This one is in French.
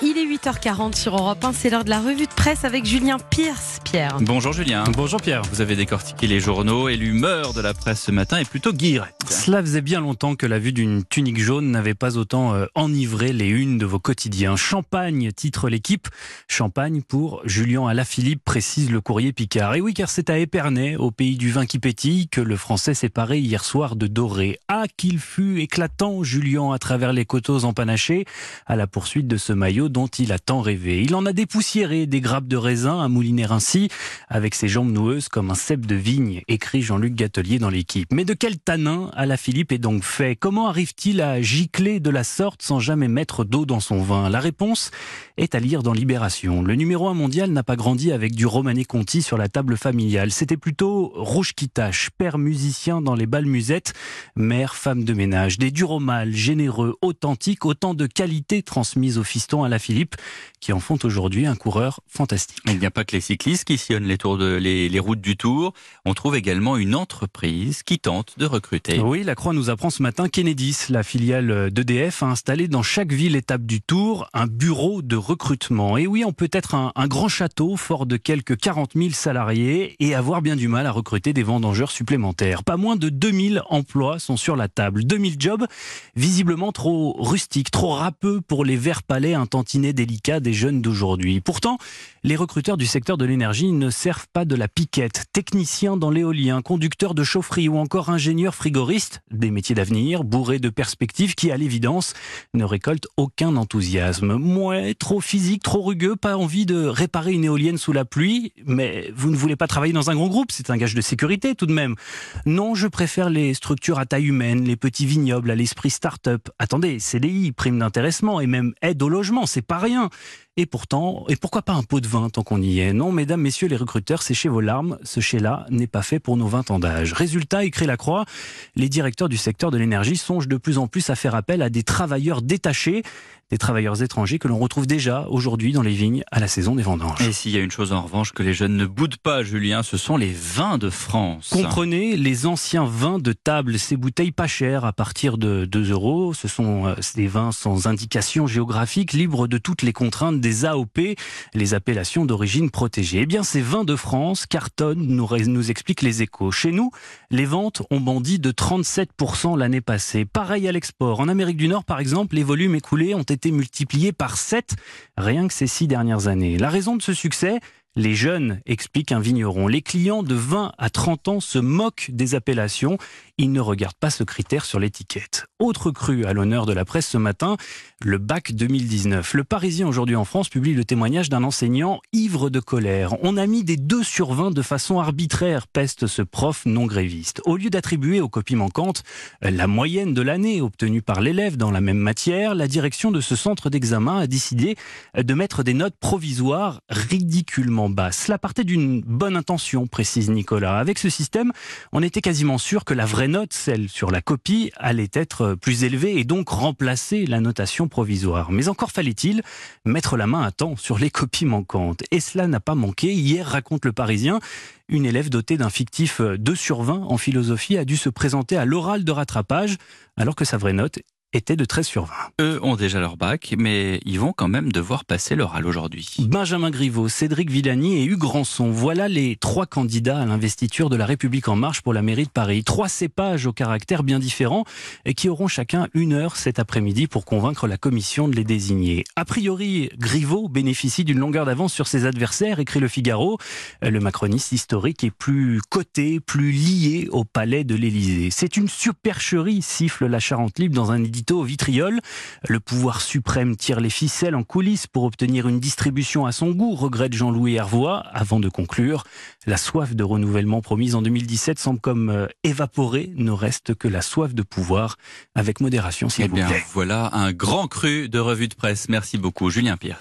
Il est 8h40 sur Europe 1, c'est l'heure de la revue de presse avec Julien Pierce. Pierre. Bonjour Julien. Bonjour Pierre. Vous avez décortiqué les journaux et l'humeur de la presse ce matin est plutôt guirette. Cela faisait bien longtemps que la vue d'une tunique jaune n'avait pas autant euh, enivré les unes de vos quotidiens. Champagne, titre l'équipe. Champagne pour Julien Alaphilippe, précise le courrier Picard. Et oui, car c'est à Épernay, au pays du vin qui pétille, que le français s'est paré hier soir de doré. Ah, qu'il fut éclatant, Julien, à travers les coteaux empanachés, à la poursuite de ce maillot dont il a tant rêvé. Il en a dépoussiéré des grappes de raisin à mouliner ainsi, avec ses jambes noueuses comme un cep de vigne, écrit Jean-Luc Gatelier dans l'équipe. Mais de quel tanin Alaphilippe est donc fait? Comment arrive-t-il à gicler de la sorte sans jamais mettre d'eau dans son vin? La réponse est à lire dans Libération. Le numéro 1 mondial n'a pas grandi avec du Romané Conti sur la table familiale. C'était plutôt Rouge qui tâche, père musicien dans les balles musettes, mère, femme de ménage. Des Duromal, généreux, authentiques, autant de qualités transmises au fiston à la Philippe, qui en font aujourd'hui un coureur fantastique. Il n'y a pas que les cyclistes qui sillonnent les, tours de, les, les routes du Tour. On trouve également une entreprise qui tente de recruter. Oui, la Croix nous apprend ce matin qu'Enedis, la filiale d'EDF, a installé dans chaque ville étape du Tour un bureau de recrutement. Et oui, on peut être un, un grand château fort de quelques 40 000 salariés et avoir bien du mal à recruter des vendangeurs supplémentaires. Pas moins de 2000 emplois sont sur la table. 2000 jobs visiblement trop rustiques, trop râpeux pour les verts palais un tantinet délicat des jeunes d'aujourd'hui. Pourtant, les recruteurs du secteur de l'énergie ne servent pas de la piquette. Techniciens dans l'éolien, conducteurs de chaufferie ou encore ingénieurs frigoristes, des métiers d'avenir, bourrés de perspectives qui, à l'évidence, ne récoltent aucun enthousiasme. Mouais, trop physique, trop rugueux, pas envie de réparer une éolienne sous la pluie, mais vous ne voulez pas travailler dans un grand groupe, c'est un gage de sécurité tout de même. Non, je préfère les structures à taille humaine, les petits vignobles à l'esprit start-up. Attendez, CDI, prime d'intéressement et même aide au logement, c'est pas rien. Et pourtant, et pourquoi pas un pot de vin tant qu'on y est? Non, mesdames, messieurs les recruteurs, séchez vos larmes. Ce chez-là n'est pas fait pour nos 20 ans d'âge. Résultat, écrit la Croix, les directeurs du secteur de l'énergie songent de plus en plus à faire appel à des travailleurs détachés, des travailleurs étrangers que l'on retrouve déjà aujourd'hui dans les vignes à la saison des vendanges. Et s'il y a une chose en revanche que les jeunes ne boudent pas, Julien, ce sont les vins de France. Comprenez les anciens vins de table, ces bouteilles pas chères à partir de 2 euros. Ce sont euh, des vins sans indication géographique, libres de toutes les contraintes des AOP, les appellations d'origine protégée. Eh bien, ces vins de France cartonnent, nous, nous expliquent les échos. Chez nous, les ventes ont bondi de 37% l'année passée. Pareil à l'export. En Amérique du Nord, par exemple, les volumes écoulés ont été multipliés par 7 rien que ces six dernières années. La raison de ce succès, les jeunes, explique un vigneron. Les clients de 20 à 30 ans se moquent des appellations. Ils ne regardent pas ce critère sur l'étiquette. Autre cru à l'honneur de la presse ce matin, le bac 2019. Le Parisien aujourd'hui en France publie le témoignage d'un enseignant ivre de colère. On a mis des 2 sur 20 de façon arbitraire, peste ce prof non gréviste. Au lieu d'attribuer aux copies manquantes la moyenne de l'année obtenue par l'élève dans la même matière, la direction de ce centre d'examen a décidé de mettre des notes provisoires ridiculement basse. Cela partait d'une bonne intention, précise Nicolas. Avec ce système, on était quasiment sûr que la vraie note, celle sur la copie, allait être plus élevée et donc remplacer la notation provisoire. Mais encore fallait-il mettre la main à temps sur les copies manquantes. Et cela n'a pas manqué. Hier, raconte le Parisien, une élève dotée d'un fictif 2 sur 20 en philosophie a dû se présenter à l'oral de rattrapage alors que sa vraie note était de 13 sur 20. Eux ont déjà leur bac, mais ils vont quand même devoir passer l'oral aujourd'hui. Benjamin Griveaux, Cédric Villani et Hugues Rançon, voilà les trois candidats à l'investiture de la République en marche pour la mairie de Paris. Trois cépages au caractère bien différents et qui auront chacun une heure cet après-midi pour convaincre la commission de les désigner. A priori, Griveaux bénéficie d'une longueur d'avance sur ses adversaires, écrit le Figaro. Le macroniste historique est plus coté, plus lié au palais de l'Élysée. C'est une supercherie, siffle la Charente Libre dans un édito au vitriol. Le pouvoir suprême tire les ficelles en coulisses pour obtenir une distribution à son goût, regrette Jean-Louis Hervois, avant de conclure. La soif de renouvellement promise en 2017 semble comme euh, évaporée, ne reste que la soif de pouvoir, avec modération s'il eh vous bien, plaît. Voilà un grand cru de revue de presse. Merci beaucoup, Julien Pierce.